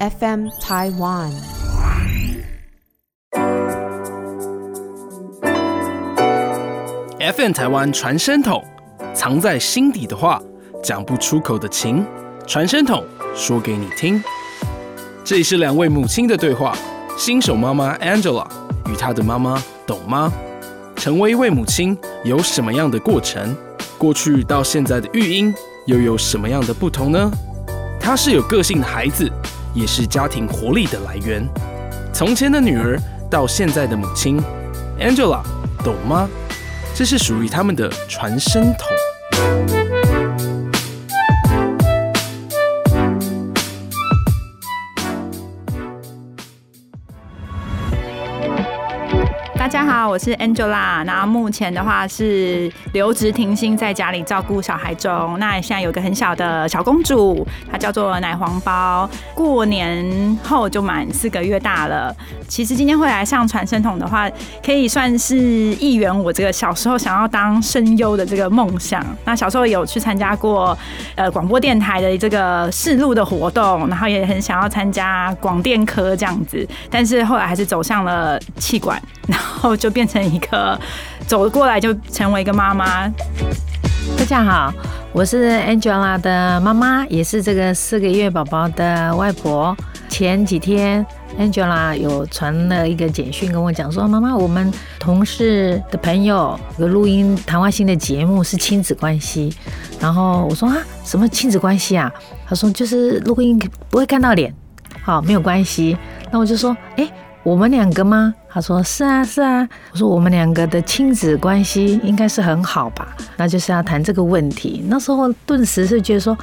FM Taiwan。FM 台湾传声筒，藏在心底的话，讲不出口的情，传声筒说给你听。这里是两位母亲的对话，新手妈妈 Angela 与她的妈妈董妈，成为一位母亲有什么样的过程？过去到现在的育婴又有什么样的不同呢？她是有个性的孩子，也是家庭活力的来源。从前的女儿到现在的母亲，Angela 懂吗。这是属于他们的传声筒。家好，我是 Angela。那目前的话是留职停薪，在家里照顾小孩中。那现在有个很小的小公主，她叫做奶黄包。过年后就满四个月大了。其实今天会来上传声筒的话，可以算是一圆我这个小时候想要当声优的这个梦想。那小时候有去参加过呃广播电台的这个试录的活动，然后也很想要参加广电科这样子，但是后来还是走向了气管。然后就变成一个走过来就成为一个妈妈。大家好，我是 Angela 的妈妈，也是这个四个月宝宝的外婆。前几天 Angela 有传了一个简讯跟我讲说，妈妈，我们同事的朋友有录音谈话性的节目是亲子关系。然后我说啊，什么亲子关系啊？他说就是录音不会看到脸，好，没有关系。那我就说，哎。我们两个吗？他说是啊是啊。我说我们两个的亲子关系应该是很好吧？那就是要谈这个问题。那时候顿时是觉得说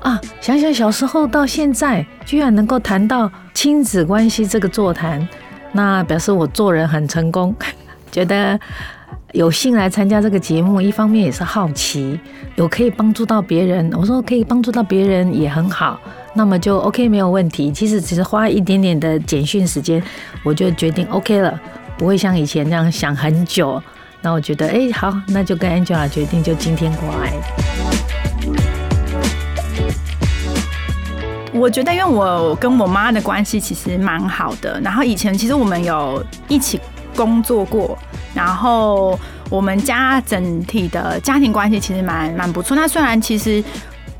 啊，想想小时候到现在，居然能够谈到亲子关系这个座谈，那表示我做人很成功。觉得有幸来参加这个节目，一方面也是好奇，有可以帮助到别人。我说可以帮助到别人也很好。那么就 OK 没有问题，其实只是花一点点的简讯时间，我就决定 OK 了，不会像以前那样想很久。那我觉得哎好，那就跟 Angela 决定就今天过来。我觉得因为我跟我妈的关系其实蛮好的，然后以前其实我们有一起工作过，然后我们家整体的家庭关系其实蛮蛮不错。那虽然其实。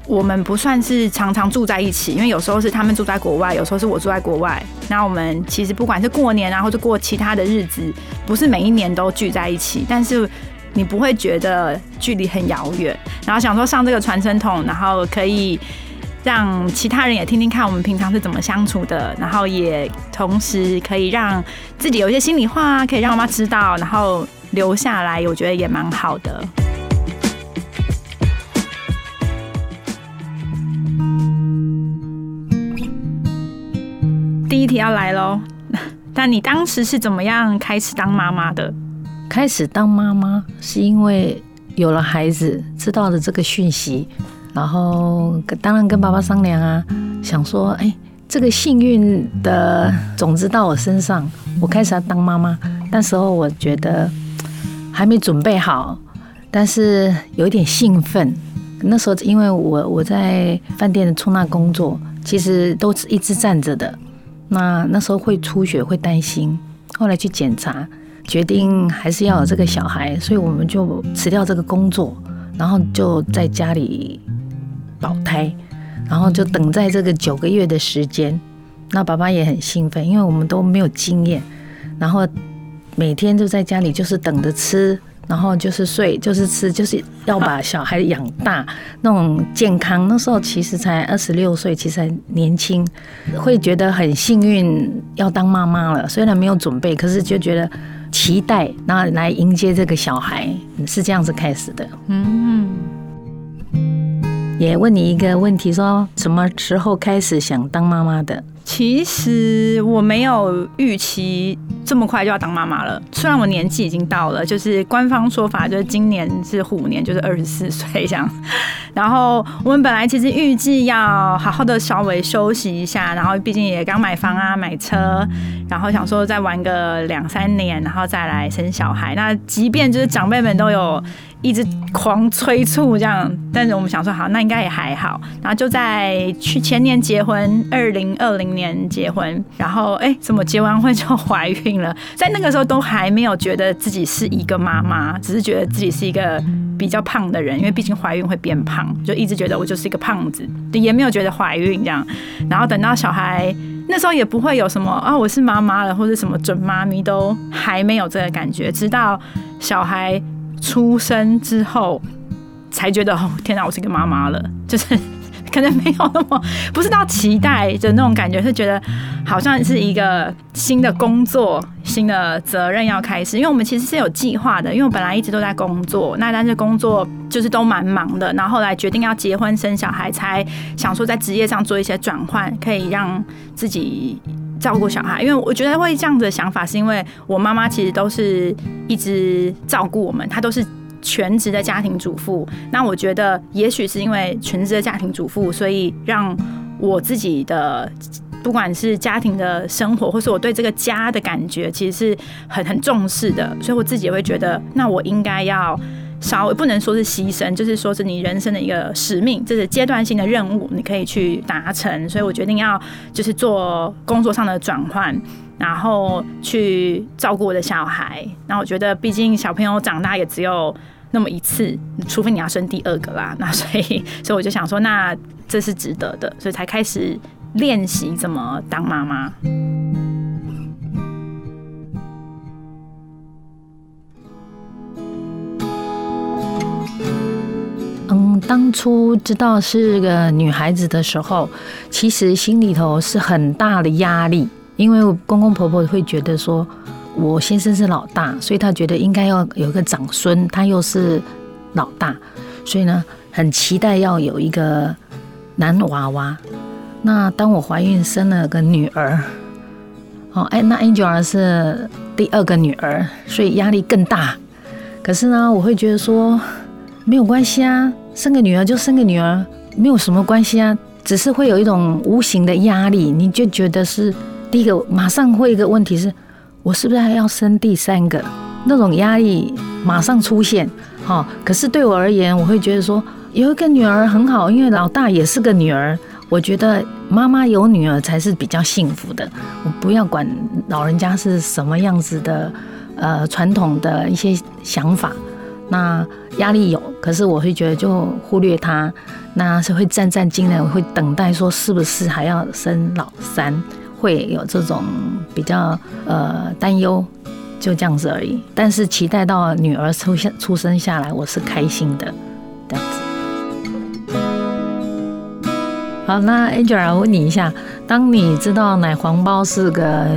我们不算是常常住在一起，因为有时候是他们住在国外，有时候是我住在国外。那我们其实不管是过年啊，或者过其他的日子，不是每一年都聚在一起，但是你不会觉得距离很遥远。然后想说上这个传声筒，然后可以让其他人也听听看我们平常是怎么相处的，然后也同时可以让自己有一些心里话可以让妈妈知道，然后留下来，我觉得也蛮好的。第一题要来喽，那你当时是怎么样开始当妈妈的？开始当妈妈是因为有了孩子，知道了这个讯息，然后当然跟爸爸商量啊，想说，哎，这个幸运的种子到我身上，我开始要当妈妈。那时候我觉得还没准备好，但是有点兴奋。那时候因为我我在饭店的出纳工作，其实都是一直站着的。那那时候会出血，会担心。后来去检查，决定还是要有这个小孩，所以我们就辞掉这个工作，然后就在家里保胎，然后就等在这个九个月的时间。那爸爸也很兴奋，因为我们都没有经验，然后每天就在家里就是等着吃。然后就是睡，就是吃，就是要把小孩养大，那种健康。那时候其实才二十六岁，其实还年轻，会觉得很幸运要当妈妈了。虽然没有准备，可是就觉得期待，然后来迎接这个小孩，是这样子开始的。嗯，也问你一个问题，说什么时候开始想当妈妈的？其实我没有预期这么快就要当妈妈了。虽然我年纪已经到了，就是官方说法就是今年是虎年，就是二十四岁这样。然后我们本来其实预计要好好的稍微休息一下，然后毕竟也刚买房啊、买车，然后想说再玩个两三年，然后再来生小孩。那即便就是长辈们都有。一直狂催促这样，但是我们想说好，那应该也还好。然后就在去前年结婚，二零二零年。结婚，然后哎，怎么结完婚就怀孕了？在那个时候都还没有觉得自己是一个妈妈，只是觉得自己是一个比较胖的人，因为毕竟怀孕会变胖，就一直觉得我就是一个胖子，也没有觉得怀孕这样。然后等到小孩那时候也不会有什么啊，我是妈妈了或者什么准妈咪都还没有这个感觉，直到小孩出生之后才觉得哦，天哪，我是一个妈妈了，就是。可能没有那么不是到期待的那种感觉，是觉得好像是一个新的工作、新的责任要开始。因为我们其实是有计划的，因为我本来一直都在工作，那但是工作就是都蛮忙的。然后后来决定要结婚生小孩，才想说在职业上做一些转换，可以让自己照顾小孩。因为我觉得会这样子的想法，是因为我妈妈其实都是一直照顾我们，她都是。全职的家庭主妇，那我觉得也许是因为全职的家庭主妇，所以让我自己的不管是家庭的生活，或是我对这个家的感觉，其实是很很重视的。所以我自己也会觉得，那我应该要稍微不能说是牺牲，就是说是你人生的一个使命，这是阶段性的任务，你可以去达成。所以我决定要就是做工作上的转换。然后去照顾我的小孩，那我觉得，毕竟小朋友长大也只有那么一次，除非你要生第二个啦。那所以，所以我就想说，那这是值得的，所以才开始练习怎么当妈妈。嗯，当初知道是个女孩子的时候，其实心里头是很大的压力。因为公公婆婆会觉得说，我先生是老大，所以他觉得应该要有一个长孙，他又是老大，所以呢，很期待要有一个男娃娃。那当我怀孕生了个女儿，哦，哎，那 Angel 是第二个女儿，所以压力更大。可是呢，我会觉得说，没有关系啊，生个女儿就生个女儿，没有什么关系啊，只是会有一种无形的压力，你就觉得是。第一个马上会一个问题是，我是不是还要生第三个？那种压力马上出现，哈。可是对我而言，我会觉得说有一个女儿很好，因为老大也是个女儿。我觉得妈妈有女儿才是比较幸福的。我不要管老人家是什么样子的，呃，传统的一些想法。那压力有，可是我会觉得就忽略他，那是会战战兢兢，会等待说是不是还要生老三。会有这种比较呃担忧，就这样子而已。但是期待到女儿出现出生下来，我是开心的，这样子。好，那 Angela 问你一下，当你知道奶黄包是个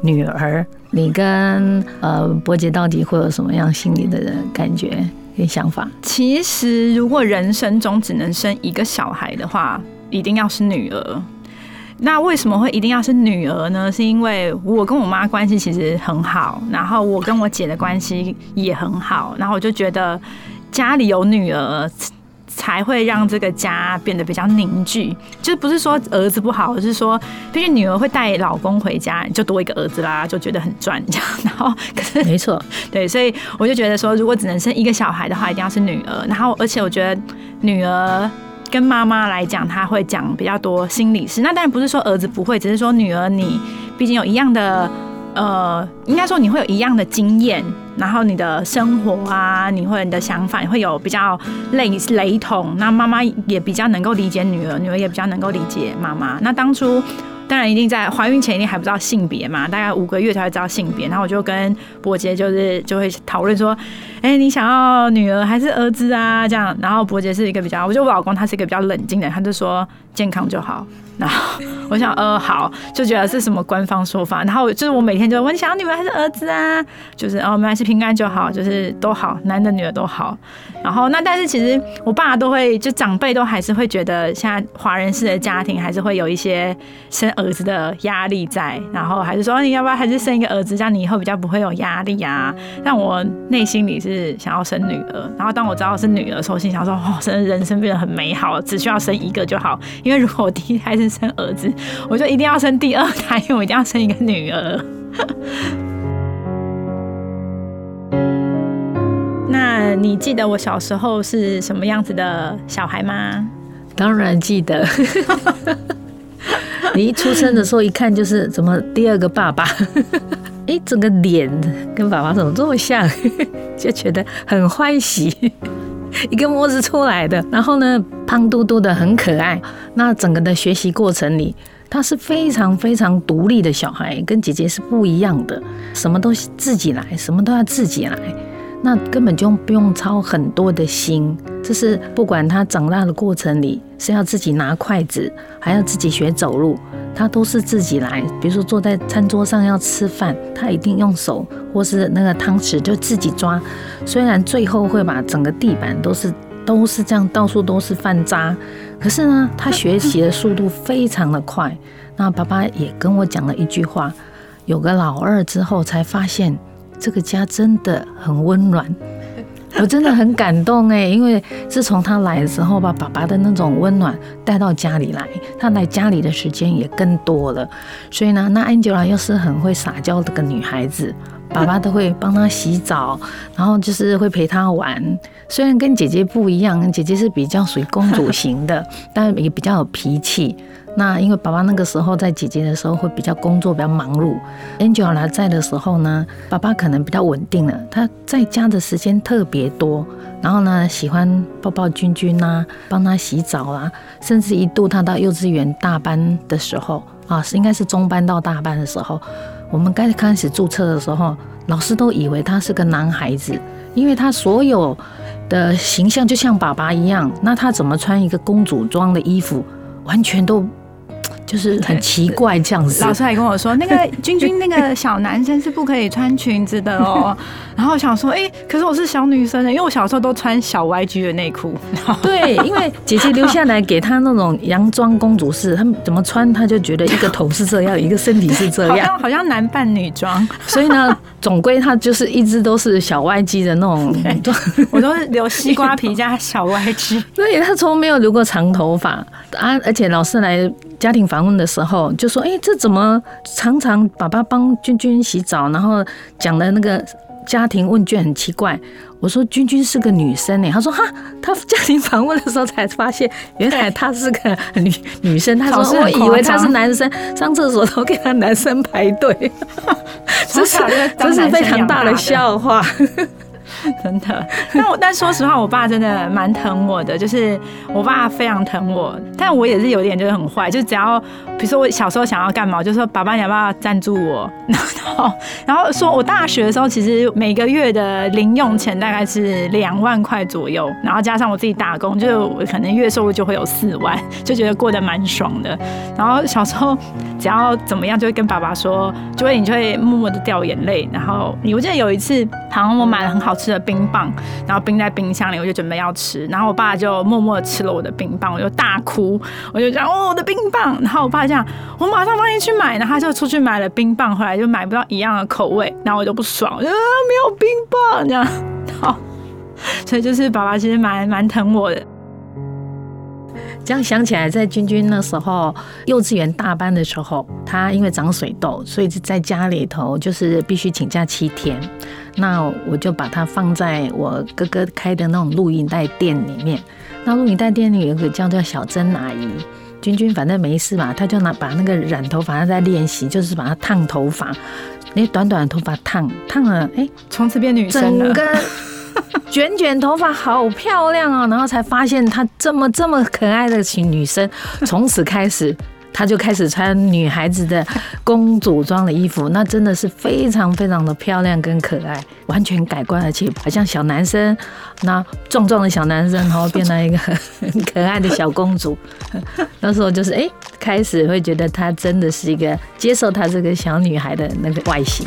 女儿，你跟呃伯杰到底会有什么样心里的感觉跟想法？其实，如果人生中只能生一个小孩的话，一定要是女儿。那为什么会一定要是女儿呢？是因为我跟我妈关系其实很好，然后我跟我姐的关系也很好，然后我就觉得家里有女儿才会让这个家变得比较凝聚。就是不是说儿子不好，而是说毕竟女儿会带老公回家，就多一个儿子啦，就觉得很赚这样。然后可是没错，对，所以我就觉得说，如果只能生一个小孩的话，一定要是女儿。然后而且我觉得女儿。跟妈妈来讲，她会讲比较多心理事。那当然不是说儿子不会，只是说女儿你毕竟有一样的，呃，应该说你会有一样的经验，然后你的生活啊，你会你的想法会有比较类雷同。那妈妈也比较能够理解女儿，女儿也比较能够理解妈妈。那当初。当然，一定在怀孕前一定还不知道性别嘛，大概五个月才会知道性别。然后我就跟伯杰就是就会讨论说，哎，你想要女儿还是儿子啊？这样。然后伯杰是一个比较，我觉得我老公他是一个比较冷静的，他就说健康就好。然后 我想，呃，好，就觉得是什么官方说法。然后就是我每天就问，你想要女儿还是儿子啊？就是哦，我们还是平安就好，就是都好，男的女的都好。然后那但是其实我爸都会，就长辈都还是会觉得，现在华人式的家庭还是会有一些生儿子的压力在。然后还是说，你要不要还是生一个儿子，这样你以后比较不会有压力啊？但我内心里是想要生女儿。然后当我知道是女儿，时候，心想说，哦，生人生变得很美好，只需要生一个就好。因为如果我第一胎是生儿子，我就一定要生第二胎，因为我一定要生一个女儿。那你记得我小时候是什么样子的小孩吗？当然记得。你一出生的时候一看就是怎么第二个爸爸，哎，整个脸跟爸爸怎么这么像，就觉得很欢喜。一个模子出来的，然后呢，胖嘟嘟的很可爱。那整个的学习过程里，他是非常非常独立的小孩，跟姐姐是不一样的，什么都自己来，什么都要自己来。那根本就不用操很多的心，就是不管他长大的过程里是要自己拿筷子，还要自己学走路，他都是自己来。比如说坐在餐桌上要吃饭，他一定用手或是那个汤匙就自己抓。虽然最后会把整个地板都是都是这样，到处都是饭渣，可是呢，他学习的速度非常的快。那爸爸也跟我讲了一句话：有个老二之后才发现。这个家真的很温暖，我真的很感动哎，因为自从他来的时候，把爸爸的那种温暖带到家里来，他来家里的时间也更多了。所以呢，那 Angela 又是很会撒娇的个女孩子，爸爸都会帮她洗澡，然后就是会陪她玩。虽然跟姐姐不一样，姐姐是比较属于公主型的，但也比较有脾气。那因为爸爸那个时候在姐姐的时候会比较工作比较忙碌，Angela 在的时候呢，爸爸可能比较稳定了，他在家的时间特别多，然后呢喜欢抱抱君君啊，帮他洗澡啊，甚至一度他到幼稚园大班的时候啊，是应该是中班到大班的时候，我们刚开始注册的时候，老师都以为他是个男孩子，因为他所有的形象就像爸爸一样，那他怎么穿一个公主装的衣服，完全都。就是很奇怪这样子，老师还跟我说，那个 君君那个小男生是不可以穿裙子的哦。然后想说，哎，可是我是小女生的，因为我小时候都穿小 YG 的内裤。对，因为姐姐留下来给她那种洋装公主式，她们怎么穿她就觉得一个头是这样，一个身体是这样，好像好像男扮女装。所以呢，总归她就是一直都是小 YG 的那种。我都是留西瓜皮加小 YG。对，她从没有留过长头发啊，而且老师来家庭访问的时候就说，哎，这怎么常常爸爸帮君君洗澡，然后讲的那个。家庭问卷很奇怪，我说君君是个女生呢，他说哈，他家庭访问的时候才发现，原来她是个女女生。他说我以为他是男生，上厕所都给他男生排队，这是这是非常大的笑话。真的，但我但说实话，我爸真的蛮疼我的，就是我爸非常疼我，但我也是有点就是很坏，就只要比如说我小时候想要干嘛，就说爸爸你要不要赞助我，然后然后说我大学的时候其实每个月的零用钱大概是两万块左右，然后加上我自己打工，就我可能月收入就会有四万，就觉得过得蛮爽的。然后小时候只要怎么样，就会跟爸爸说，就会你就会默默的掉眼泪。然后你我记得有一次，好像我买了很好吃的。冰棒，然后冰在冰箱里，我就准备要吃，然后我爸就默默吃了我的冰棒，我就大哭，我就讲哦我的冰棒，然后我爸这样，我马上帮你去买，然后他就出去买了冰棒回来，就买不到一样的口味，然后我就不爽，我就没有冰棒这样，好，所以就是爸爸其实蛮蛮疼我的。这样想起来，在君君那时候幼稚园大班的时候，他因为长水痘，所以在家里头就是必须请假七天。那我就把它放在我哥哥开的那种录音带店里面。那录音带店里有个叫做小珍阿姨，君君反正没事嘛，他就拿把那个染头发他在练习，就是把它烫头发，那短短的头发烫烫了，哎，从此变女生了。卷卷头发好漂亮哦，然后才发现她这么这么可爱的女生，从此开始，她就开始穿女孩子的公主装的衣服，那真的是非常非常的漂亮跟可爱，完全改观，而且好像小男生，那壮壮的小男生，然后变成一个很 可爱的小公主。那时候就是哎，开始会觉得她真的是一个接受她这个小女孩的那个外形。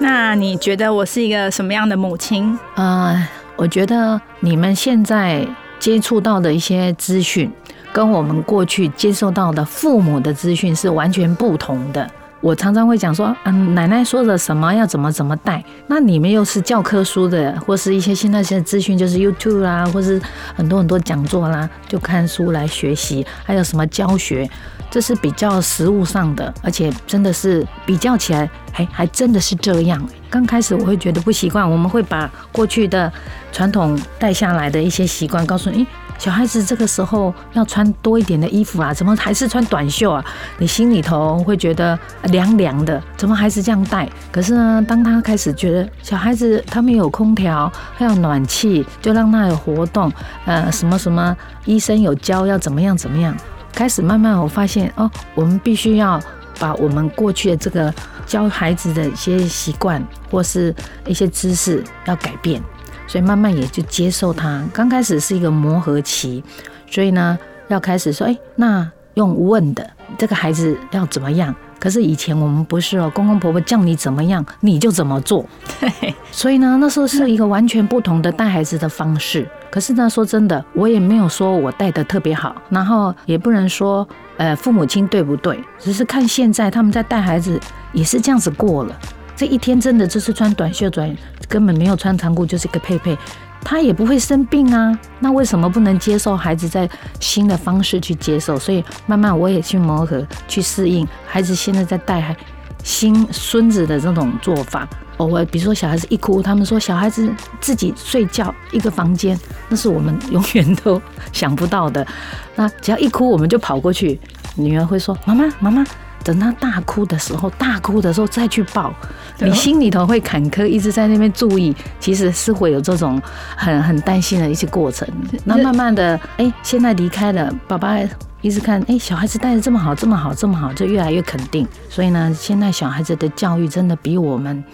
那你觉得我是一个什么样的母亲？呃，我觉得你们现在接触到的一些资讯，跟我们过去接受到的父母的资讯是完全不同的。我常常会讲说，嗯，奶奶说的什么要怎么怎么带，那你们又是教科书的，或是一些现在现在资讯，就是 YouTube 啦，或是很多很多讲座啦，就看书来学习，还有什么教学。这是比较实物上的，而且真的是比较起来，还还真的是这样。刚开始我会觉得不习惯，我们会把过去的传统带下来的一些习惯告诉你。小孩子这个时候要穿多一点的衣服啊，怎么还是穿短袖啊？你心里头会觉得凉凉的，怎么还是这样带？可是呢，当他开始觉得小孩子他们有空调，还有暖气，就让他有活动，呃，什么什么医生有教要怎么样怎么样，开始慢慢我发现哦，我们必须要把我们过去的这个教孩子的一些习惯或是一些知识要改变。所以慢慢也就接受他。刚开始是一个磨合期，所以呢，要开始说，哎，那用问的这个孩子要怎么样？可是以前我们不是哦，公公婆婆叫你怎么样，你就怎么做。对，所以呢，那时候是一个完全不同的带孩子的方式。可是呢，说真的，我也没有说我带的特别好，然后也不能说，呃，父母亲对不对？只是看现在他们在带孩子也是这样子过了。这一天真的就是穿短袖短，根本没有穿长裤，就是一个佩佩，他也不会生病啊。那为什么不能接受孩子在新的方式去接受？所以慢慢我也去磨合，去适应孩子现在在带新孙子的这种做法。偶尔比如说小孩子一哭，他们说小孩子自己睡觉一个房间，那是我们永远都想不到的。那只要一哭，我们就跑过去，女儿会说妈妈妈妈。等他大哭的时候，大哭的时候再去抱，你心里头会坎坷，一直在那边注意，其实是会有这种很很担心的一些过程。那慢慢的，哎，现在离开了，爸爸一直看，哎，小孩子带的这么好，这么好，这么好，就越来越肯定。所以呢，现在小孩子的教育真的比我们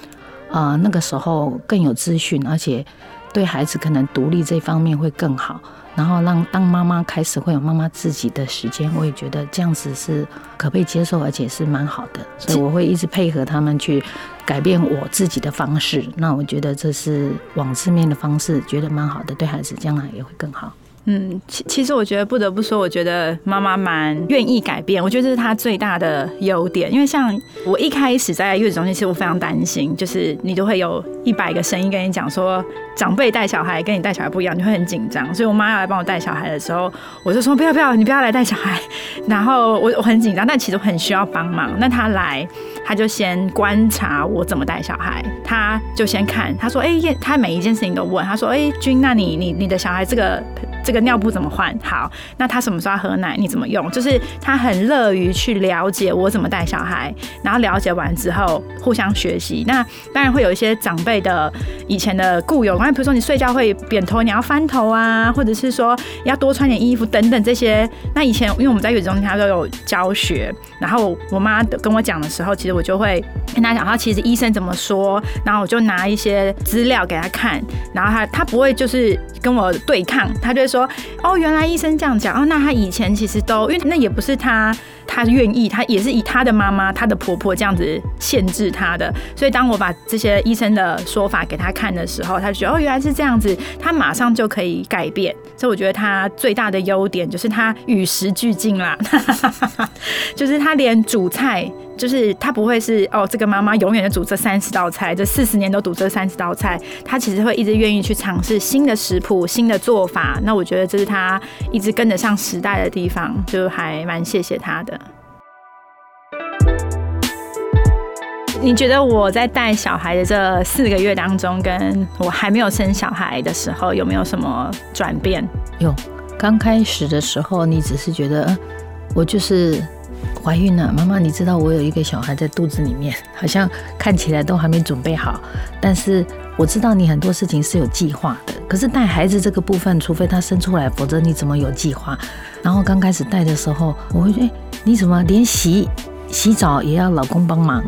啊那个时候更有资讯，而且对孩子可能独立这方面会更好。然后让当妈妈开始会有妈妈自己的时间，我也觉得这样子是可被接受，而且是蛮好的。所以我会一直配合他们去改变我自己的方式。那我觉得这是往字面的方式，觉得蛮好的，对孩子将来也会更好。嗯，其其实我觉得不得不说，我觉得妈妈蛮愿意改变，我觉得这是她最大的优点。因为像我一开始在月子中心，其实我非常担心，就是你都会有一百个声音跟你讲说，长辈带小孩跟你带小孩不一样，你会很紧张。所以我妈要来帮我带小孩的时候，我就说不要不要，你不要来带小孩。然后我我很紧张，但其实很需要帮忙。那她来，她就先观察我怎么带小孩，她就先看，她说哎，她每一件事情都问，她说哎，君，那你你你的小孩这个。这个尿布怎么换？好，那他什么时候喝奶？你怎么用？就是他很乐于去了解我怎么带小孩，然后了解完之后互相学习。那当然会有一些长辈的以前的固有，比如说你睡觉会扁头，你要翻头啊，或者是说要多穿点衣服等等这些。那以前因为我们在月子中心，他都有教学，然后我妈跟我讲的时候，其实我就会跟他讲，他其实医生怎么说，然后我就拿一些资料给他看，然后他他不会就是跟我对抗，他就会。说哦，原来医生这样讲哦，那他以前其实都因为那也不是他他愿意，他也是以他的妈妈、他的婆婆这样子限制他的，所以当我把这些医生的说法给他看的时候，他就觉得哦，原来是这样子，他马上就可以改变。所以我觉得他最大的优点就是他与时俱进啦，就是他连煮菜。就是他不会是哦，这个妈妈永远的煮这三十道菜，这四十年都煮这三十道菜。他其实会一直愿意去尝试新的食谱、新的做法。那我觉得这是他一直跟得上时代的地方，就还蛮谢谢他的。你觉得我在带小孩的这四个月当中，跟我还没有生小孩的时候，有没有什么转变？有，刚开始的时候，你只是觉得我就是。怀孕了，妈妈，你知道我有一个小孩在肚子里面，好像看起来都还没准备好。但是我知道你很多事情是有计划的，可是带孩子这个部分，除非他生出来，否则你怎么有计划？然后刚开始带的时候，我会觉得，你怎么连洗洗澡也要老公帮忙？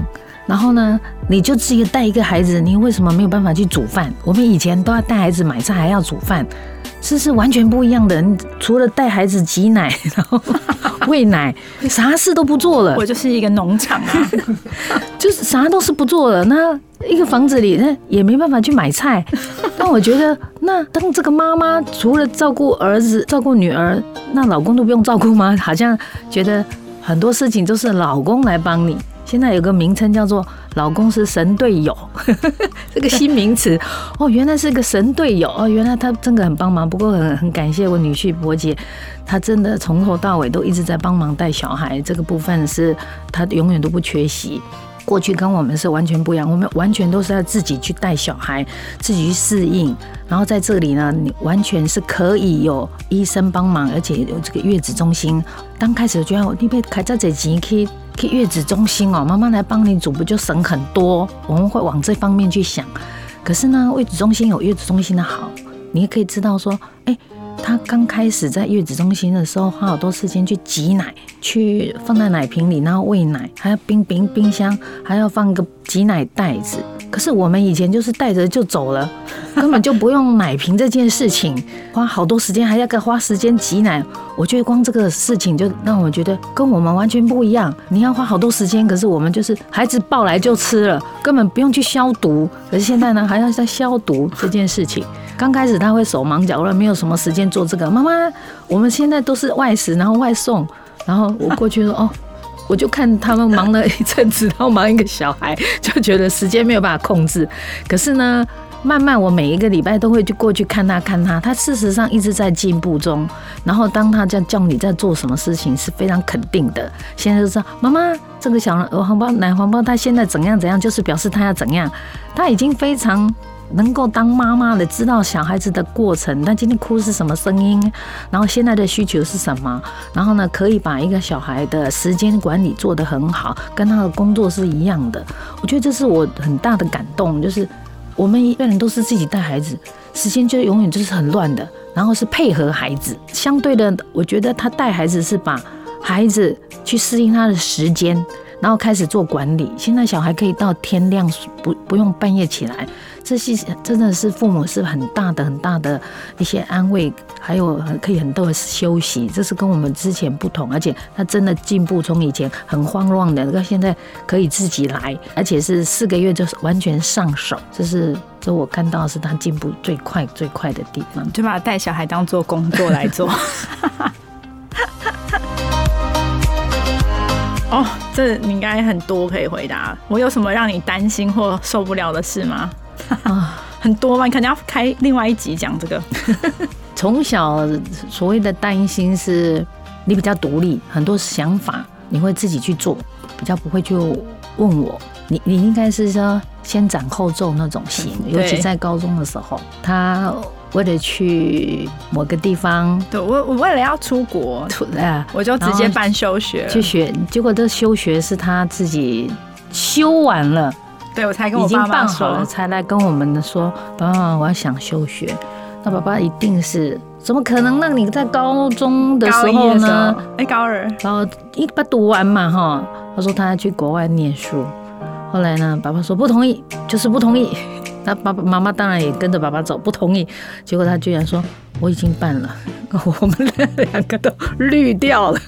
然后呢，你就自己带一个孩子，你为什么没有办法去煮饭？我们以前都要带孩子买菜，还要煮饭，这是完全不一样的。除了带孩子挤奶，然后。喂奶，啥事都不做了。我就是一个农场啊，就是啥都是不做了。那一个房子里，那也没办法去买菜。那我觉得，那当这个妈妈除了照顾儿子、照顾女儿，那老公都不用照顾吗？好像觉得很多事情都是老公来帮你。现在有个名称叫做“老公是神队友”，这个新名词 哦，原来是个神队友哦，原来他真的很帮忙。不过很很感谢我女婿伯杰，他真的从头到尾都一直在帮忙带小孩，这个部分是他永远都不缺席。过去跟我们是完全不一样，我们完全都是要自己去带小孩，自己去适应。然后在这里呢，你完全是可以有医生帮忙，而且有这个月子中心。刚开始觉得你被开在这几去去月子中心哦，妈妈来帮你煮不就省很多？我们会往这方面去想。可是呢，月子中心有月子中心的好，你也可以知道说，哎。他刚开始在月子中心的时候，花好多时间去挤奶，去放在奶瓶里，然后喂奶，还要冰冰冰箱，还要放个挤奶袋子。可是我们以前就是带着就走了，根本就不用奶瓶这件事情，花好多时间，还要个花时间挤奶。我觉得光这个事情就让我觉得跟我们完全不一样。你要花好多时间，可是我们就是孩子抱来就吃了，根本不用去消毒。可是现在呢，还要在消毒这件事情。刚开始他会手忙脚乱，没有什么时间做这个。妈妈，我们现在都是外食，然后外送，然后我过去说哦，我就看他们忙了一阵子，然后忙一个小孩，就觉得时间没有办法控制。可是呢，慢慢我每一个礼拜都会去过去看他，看他，他事实上一直在进步中。然后当他在叫你在做什么事情，是非常肯定的。现在就说妈妈这个小黄包奶黄包，他现在怎样怎样，就是表示他要怎样，他已经非常。能够当妈妈的，知道小孩子的过程，那今天哭是什么声音，然后现在的需求是什么，然后呢，可以把一个小孩的时间管理做得很好，跟他的工作是一样的。我觉得这是我很大的感动，就是我们一个人都是自己带孩子，时间就永远就是很乱的，然后是配合孩子。相对的，我觉得他带孩子是把孩子去适应他的时间，然后开始做管理。现在小孩可以到天亮，不不用半夜起来。这些真的是父母是很大的、很大的一些安慰，还有可以很多的休息，这是跟我们之前不同，而且他真的进步，从以前很慌乱的，到现在可以自己来，而且是四个月就是完全上手，这是这我看到是他进步最快最快的地方，就把带小孩当做工作来做。哦，这你应该很多可以回答。我有什么让你担心或受不了的事吗？啊，很多吗？你肯定要开另外一集讲这个。从小所谓的担心是，你比较独立，很多想法你会自己去做，比较不会去问我。你你应该是说先斩后奏那种型，尤其在高中的时候，他为了去某个地方，对我我为了要出国，啊，我就直接办休学去学，结果这休学是他自己修完了。对，我才跟我爸爸好了，才来跟我们说，爸爸，我要想休学。那爸爸一定是，怎么可能让你在高中的时候呢？哎，高二，然后一把读完嘛，哈。他说他要去国外念书。后来呢，爸爸说不同意，就是不同意。那爸爸妈妈当然也跟着爸爸走，不同意。结果他居然说我已经办了，我们两个都绿掉了。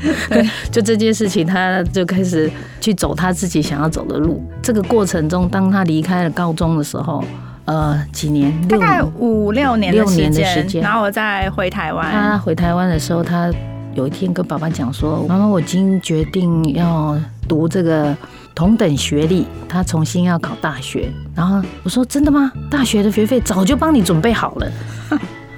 就这件事情，他就开始去走他自己想要走的路。这个过程中，当他离开了高中的时候，呃，几年，大概五六年六年的时间，然后我再回台湾。他回台湾的时候，他有一天跟爸爸讲说：“妈妈，我已经决定要读这个同等学历，他重新要考大学。”然后我说：“真的吗？大学的学费早就帮你准备好了。”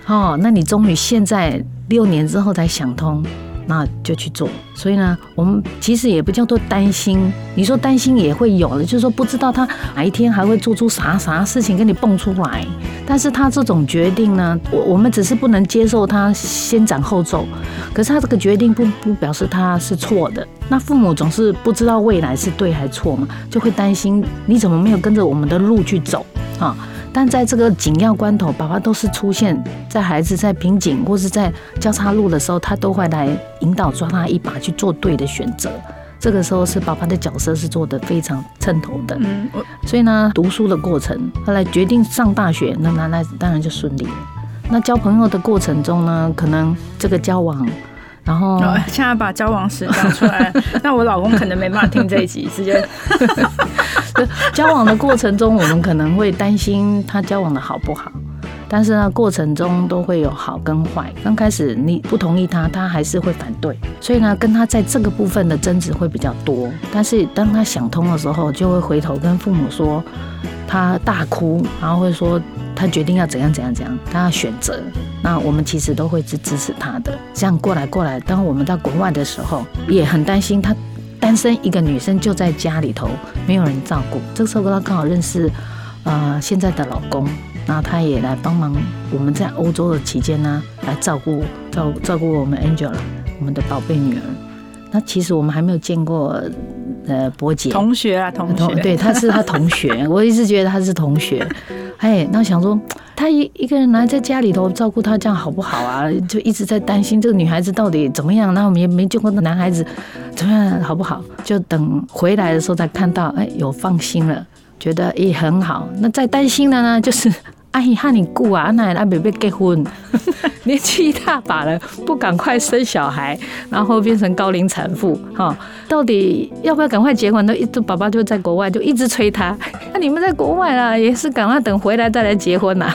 哦，那你终于现在六年之后才想通。那就去做，所以呢，我们其实也不叫做担心。你说担心也会有的，就是说不知道他哪一天还会做出啥啥事情跟你蹦出来。但是他这种决定呢，我我们只是不能接受他先斩后奏。可是他这个决定不不表示他是错的。那父母总是不知道未来是对还是错嘛，就会担心你怎么没有跟着我们的路去走啊？但在这个紧要关头，爸爸都是出现在孩子在瓶颈或是在交叉路的时候，他都会来引导抓他一把去做对的选择。这个时候是爸爸的角色是做的非常称头的。嗯，所以呢，读书的过程，后来决定上大学，那那那当然就顺利了。那交朋友的过程中呢，可能这个交往。然后现在把交往史讲出来，那我老公可能没办法听这一集，直接。交往的过程中，我们可能会担心他交往的好不好，但是呢，过程中都会有好跟坏。刚开始你不同意他，他还是会反对，所以呢，跟他在这个部分的争执会比较多。但是当他想通的时候，就会回头跟父母说，他大哭，然后会说。他决定要怎样怎样怎样，他要选择，那我们其实都会支支持他的。这样过来过来，当我们到国外的时候，也很担心他单身一个女生就在家里头，没有人照顾。这个时候她刚好认识呃现在的老公，然后他也来帮忙我们在欧洲的期间呢，来照顾照照顾我们 Angela 我们的宝贝女儿。那其实我们还没有见过呃伯姐同学啊，同学，对，他是他同学，我一直觉得他是同学。哎，那想说他一一个人来在家里头照顾他，这样好不好啊？就一直在担心这个女孩子到底怎么样。那我们也没见过那男孩子怎么样，好不好？就等回来的时候才看到，哎，有放心了，觉得也很好。那再担心的呢，就是。阿姨喊你顾啊，那阿妹妹结婚，年纪一大把了，不赶快生小孩，然后变成高龄产妇，哈，到底要不要赶快结婚？那一直爸爸就在国外，就一直催他。那你们在国外啦，也是赶快等回来再来结婚呐，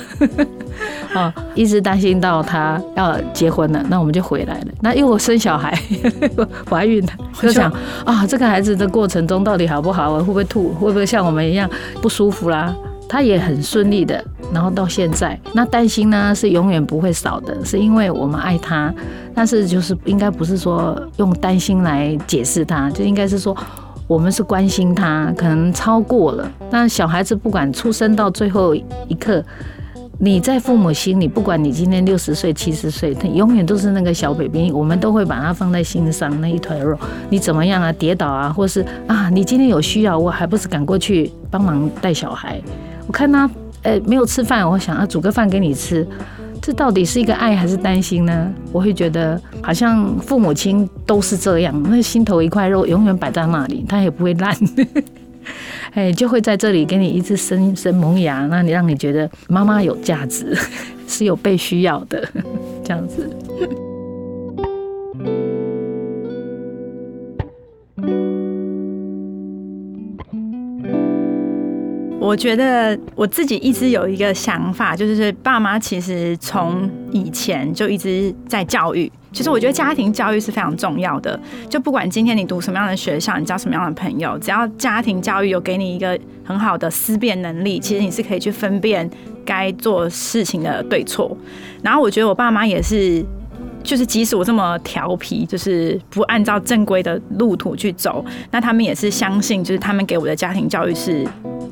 啊，一直担心到他要结婚了，那我们就回来了。那因为我生小孩，怀孕了，就想啊，这个孩子的过程中到底好不好？会不会吐？会不会像我们一样不舒服啦？他也很顺利的，然后到现在，那担心呢是永远不会少的，是因为我们爱他，但是就是应该不是说用担心来解释他，就应该是说我们是关心他，可能超过了。那小孩子不管出生到最后一刻，你在父母心里，不管你今天六十岁、七十岁，他永远都是那个小 baby，我们都会把他放在心上那一团肉。你怎么样啊？跌倒啊，或是啊，你今天有需要，我还不是赶过去帮忙带小孩。我看他，呃，没有吃饭，我想啊，煮个饭给你吃，这到底是一个爱还是担心呢？我会觉得好像父母亲都是这样，那心头一块肉永远摆在那里，它也不会烂，哎，就会在这里给你一直生生萌芽，那你让你觉得妈妈有价值，是有被需要的，这样子。我觉得我自己一直有一个想法，就是爸妈其实从以前就一直在教育。其实我觉得家庭教育是非常重要的。就不管今天你读什么样的学校，你交什么样的朋友，只要家庭教育有给你一个很好的思辨能力，其实你是可以去分辨该做事情的对错。然后我觉得我爸妈也是。就是即使我这么调皮，就是不按照正规的路途去走，那他们也是相信，就是他们给我的家庭教育是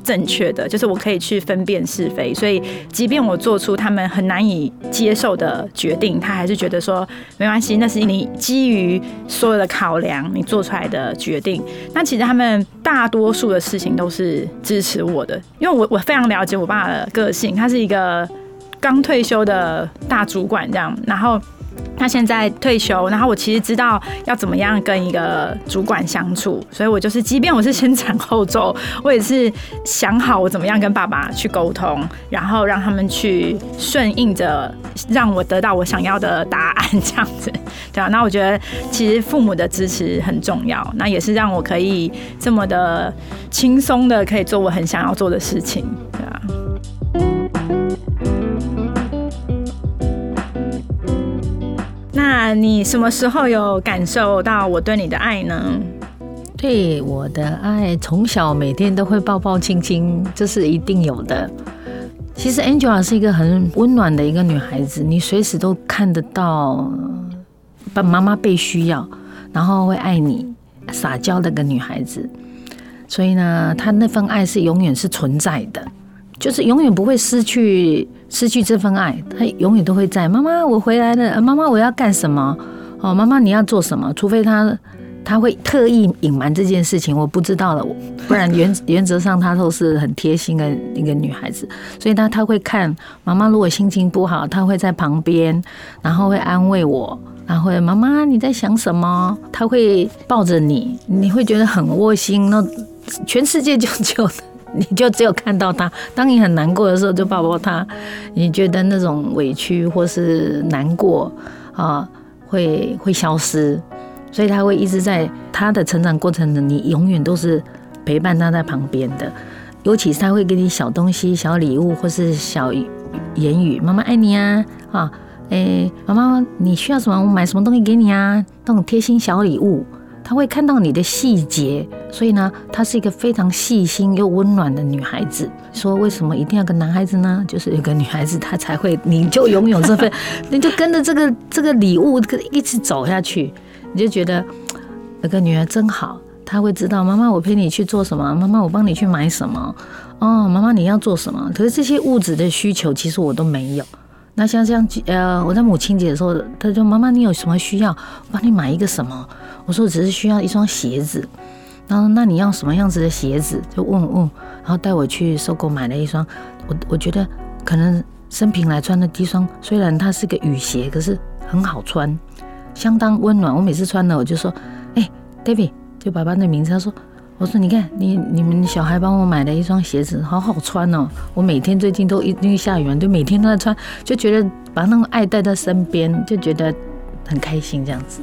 正确的，就是我可以去分辨是非。所以，即便我做出他们很难以接受的决定，他还是觉得说没关系，那是你基于所有的考量你做出来的决定。那其实他们大多数的事情都是支持我的，因为我我非常了解我爸的个性，他是一个刚退休的大主管这样，然后。他现在退休，然后我其实知道要怎么样跟一个主管相处，所以我就是，即便我是先斩后奏，我也是想好我怎么样跟爸爸去沟通，然后让他们去顺应着，让我得到我想要的答案，这样子，对啊。那我觉得其实父母的支持很重要，那也是让我可以这么的轻松的可以做我很想要做的事情，你什么时候有感受到我对你的爱呢？对我的爱，从小每天都会抱抱亲亲，这是一定有的。其实 Angela 是一个很温暖的一个女孩子，你随时都看得到，爸爸妈妈被需要，然后会爱你，撒娇的个女孩子。所以呢，她那份爱是永远是存在的。就是永远不会失去失去这份爱，他永远都会在。妈妈，我回来了。妈妈，我要干什么？哦，妈妈，你要做什么？除非他他会特意隐瞒这件事情，我不知道了。不然原 原则上她都是很贴心的一个女孩子，所以她她会看妈妈如果心情不好，她会在旁边，然后会安慰我，然后妈妈你在想什么？她会抱着你，你会觉得很窝心。那全世界就就。你就只有看到他，当你很难过的时候，就抱抱他。你觉得那种委屈或是难过啊，会会消失，所以他会一直在他的成长过程中，你永远都是陪伴他在旁边的。尤其是他会给你小东西、小礼物或是小言语，妈妈爱你啊啊，诶，妈妈你需要什么，我买什么东西给你啊，那种贴心小礼物。她会看到你的细节，所以呢，她是一个非常细心又温暖的女孩子。说为什么一定要个男孩子呢？就是有个女孩子，她才会，你就拥有这份，你就跟着这个这个礼物，一直走下去，你就觉得有个女儿真好。他会知道妈妈我陪你去做什么，妈妈我帮你去买什么，哦，妈妈你要做什么？可是这些物质的需求其实我都没有。那像这样呃，我在母亲节的时候，他说妈妈你有什么需要，我帮你买一个什么？我说我只是需要一双鞋子。然后那你要什么样子的鞋子？就问问，然后带我去收购买了一双，我我觉得可能生平来穿的第一双，虽然它是个雨鞋，可是很好穿，相当温暖。我每次穿了，我就说，哎，David，就爸爸的名字，他说，我说你看你你们小孩帮我买了一双鞋子，好好穿哦。我每天最近都因为下雨嘛，就每天都在穿，就觉得把那种爱带在身边，就觉得很开心这样子。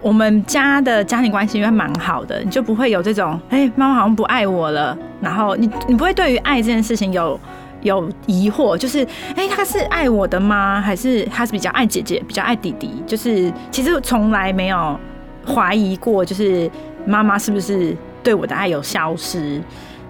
我们家的家庭关系应该蛮好的，你就不会有这种，哎，妈妈好像不爱我了。然后你你不会对于爱这件事情有有疑惑，就是，哎，他是爱我的吗？还是他是比较爱姐姐，比较爱弟弟？就是其实从来没有怀疑过，就是妈妈是不是对我的爱有消失？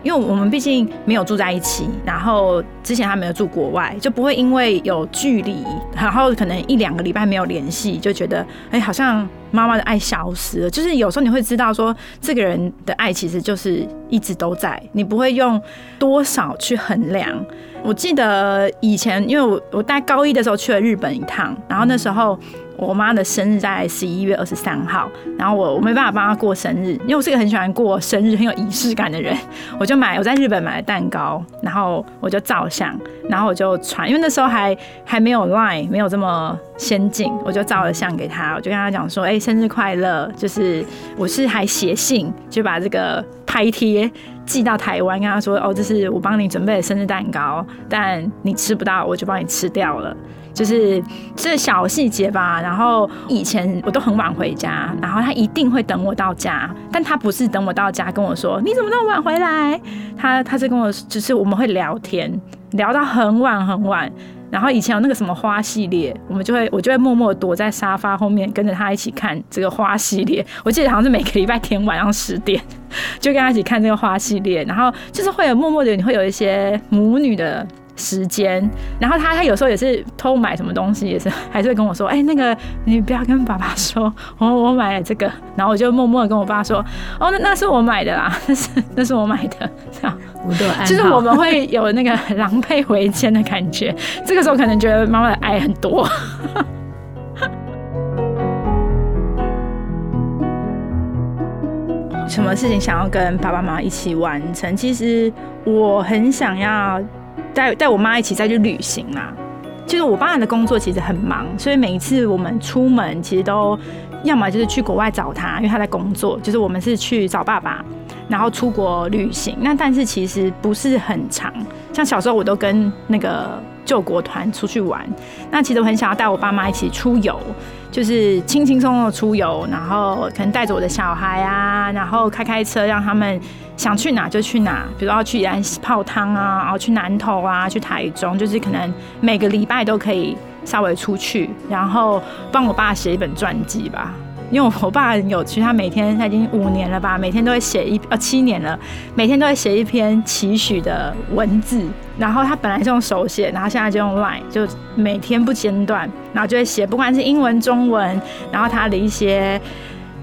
因为我们毕竟没有住在一起，然后之前还没有住国外，就不会因为有距离，然后可能一两个礼拜没有联系，就觉得哎，好像妈妈的爱消失了。就是有时候你会知道说，这个人的爱其实就是一直都在，你不会用多少去衡量。我记得以前，因为我我大概高一的时候去了日本一趟，然后那时候。我妈的生日在十一月二十三号，然后我我没办法帮她过生日，因为我是个很喜欢过生日、很有仪式感的人。我就买我在日本买了蛋糕，然后我就照相，然后我就传，因为那时候还还没有 Line，没有这么先进，我就照了相给她，我就跟她讲说：“哎，生日快乐！”就是我是还写信，就把这个拍贴寄到台湾，跟他说：“哦，这是我帮你准备的生日蛋糕，但你吃不到，我就帮你吃掉了。”就是这小细节吧，然后以前我都很晚回家，然后他一定会等我到家，但他不是等我到家跟我说你怎么那么晚回来，他他是跟我就是我们会聊天，聊到很晚很晚，然后以前有那个什么花系列，我们就会我就会默默躲在沙发后面跟着他一起看这个花系列，我记得好像是每个礼拜天晚上十点 就跟他一起看这个花系列，然后就是会有默默的你会有一些母女的。时间，然后他他有时候也是偷买什么东西，也是还是会跟我说，哎，那个你不要跟爸爸说，我我买了这个，然后我就默默的跟我爸说，哦，那那是我买的啦，那是那是我买的，这样，就是我们会有那个狼狈为奸的感觉，这个时候可能觉得妈妈的爱很多。什么事情想要跟爸爸妈妈一起完成？其实我很想要。带带我妈一起再去旅行啦。就是我爸的工作其实很忙，所以每一次我们出门，其实都要么就是去国外找他，因为他在工作。就是我们是去找爸爸，然后出国旅行。那但是其实不是很长，像小时候我都跟那个救国团出去玩。那其实我很想要带我爸妈一起出游，就是轻轻松松的出游，然后可能带着我的小孩啊，然后开开车让他们。想去哪就去哪，比如要去安泡汤啊，然后去南投啊，去台中，就是可能每个礼拜都可以稍微出去，然后帮我爸写一本传记吧。因为我爸很有趣，他每天他已经五年了吧，每天都会写一呃七年了，每天都会写一篇期许的文字。然后他本来是用手写，然后现在就用 Line，就每天不间断，然后就会写，不管是英文、中文，然后他的一些。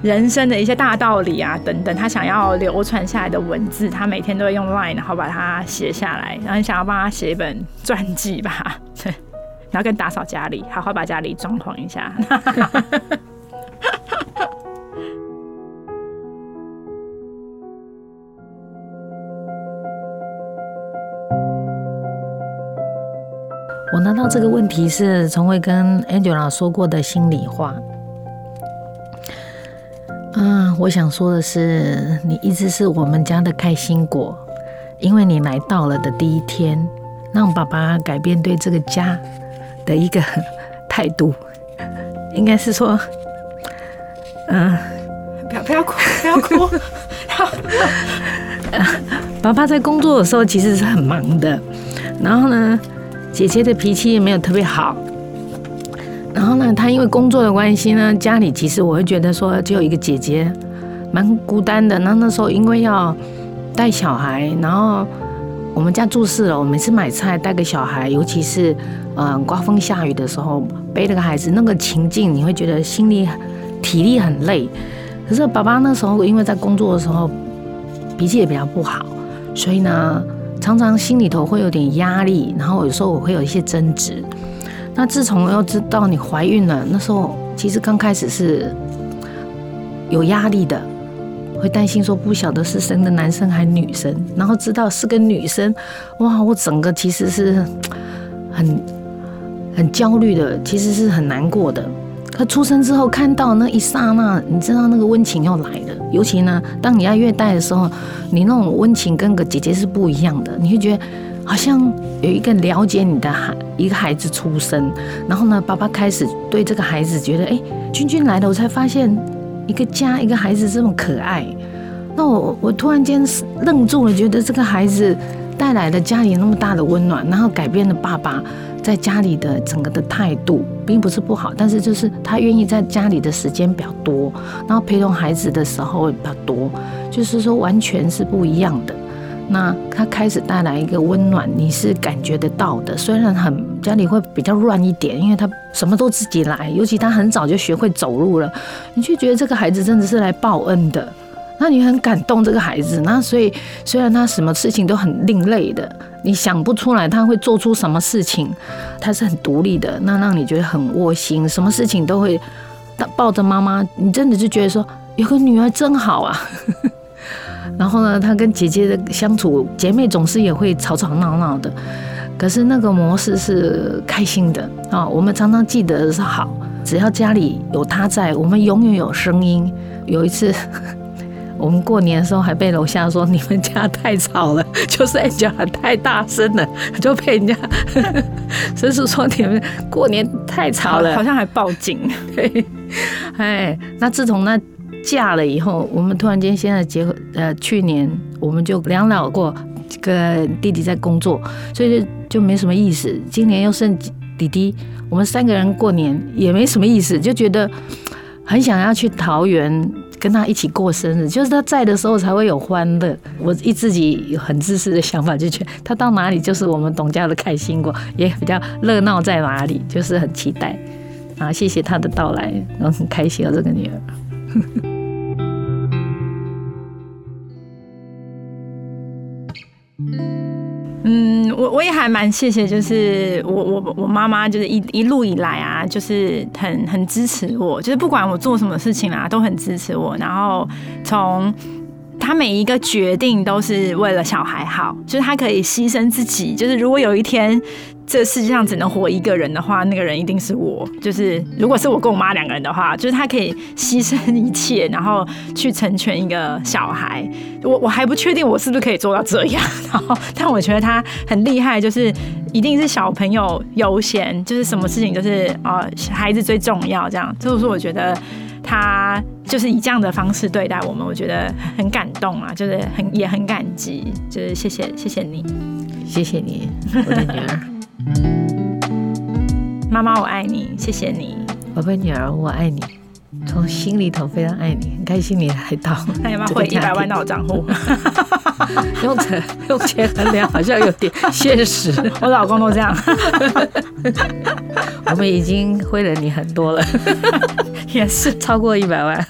人生的一些大道理啊，等等，他想要流传下来的文字，他每天都会用 Line，然后把它写下来，然后想要帮他写一本传记吧，对，然后跟打扫家里，好好把家里装潢一下。我拿到这个问题是从未跟 Angela 说过的心里话。嗯，我想说的是，你一直是我们家的开心果，因为你来到了的第一天，让爸爸改变对这个家的一个 态度，应该是说，嗯，不要不要哭，不要哭。爸爸在工作的时候其实是很忙的，然后呢，姐姐的脾气也没有特别好。然后呢，她因为工作的关系呢，家里其实我会觉得说只有一个姐姐，蛮孤单的。那那时候因为要带小孩，然后我们家住四楼，每次买菜带个小孩，尤其是嗯刮风下雨的时候背了个孩子，那个情境你会觉得心里体力很累。可是爸爸那时候因为在工作的时候脾气也比较不好，所以呢，常常心里头会有点压力，然后有时候我会有一些争执。那自从要知道你怀孕了，那时候其实刚开始是有压力的，会担心说不晓得是生的男生还是女生，然后知道是个女生，哇，我整个其实是很很焦虑的，其实是很难过的。可出生之后看到那一刹那，你知道那个温情要来了。尤其呢，当你要虐待的时候，你那种温情跟个姐姐是不一样的，你会觉得。好像有一个了解你的孩一个孩子出生，然后呢，爸爸开始对这个孩子觉得，哎，君君来了，我才发现一个家一个孩子这么可爱。那我我突然间愣住了，觉得这个孩子带来了家里那么大的温暖，然后改变了爸爸在家里的整个的态度，并不是不好，但是就是他愿意在家里的时间比较多，然后陪同孩子的时候比较多，就是说完全是不一样的。那他开始带来一个温暖，你是感觉得到的。虽然很家里会比较乱一点，因为他什么都自己来，尤其他很早就学会走路了，你就觉得这个孩子真的是来报恩的。那你很感动这个孩子。那所以虽然他什么事情都很另类的，你想不出来他会做出什么事情，他是很独立的，那让你觉得很窝心。什么事情都会抱着妈妈，你真的就觉得说有个女儿真好啊。然后呢，他跟姐姐的相处，姐妹总是也会吵吵闹闹的，可是那个模式是开心的啊。我们常常记得是好，只要家里有她在，我们永远有声音。有一次，我们过年的时候还被楼下说你们家太吵了，就是在讲太大声了，就被人家叔 叔说你们过年太吵了，好像还报警。哎，那自从那。嫁了以后，我们突然间现在结婚，呃，去年我们就两老过，这个弟弟在工作，所以就就没什么意思。今年又剩弟弟，我们三个人过年也没什么意思，就觉得很想要去桃园跟他一起过生日，就是他在的时候才会有欢乐。我一自己很自私的想法，就觉得他到哪里就是我们董家的开心果，也比较热闹在哪里，就是很期待啊！谢谢他的到来，然后很开心有这个女儿。嗯，我我也还蛮谢谢，就是我我我妈妈就是一一路以来啊，就是很很支持我，就是不管我做什么事情啊，都很支持我。然后从他每一个决定都是为了小孩好，就是他可以牺牲自己，就是如果有一天。这世界上只能活一个人的话，那个人一定是我。就是如果是我跟我妈两个人的话，就是他可以牺牲一切，然后去成全一个小孩。我我还不确定我是不是可以做到这样。然后，但我觉得他很厉害，就是一定是小朋友优先，就是什么事情就是呃孩子最重要这样。就是我觉得他就是以这样的方式对待我们，我觉得很感动啊，就是很也很感激，就是谢谢谢谢你，谢谢你，我的女儿。妈妈，我爱你，谢谢你，宝贝女儿，我爱你，从心里头非常爱你，很开心你来到。那要不要汇一百万到我账户？用钱用钱衡量好像有点现实，我老公都这样。我们已经汇了你很多了，也是超过一百万。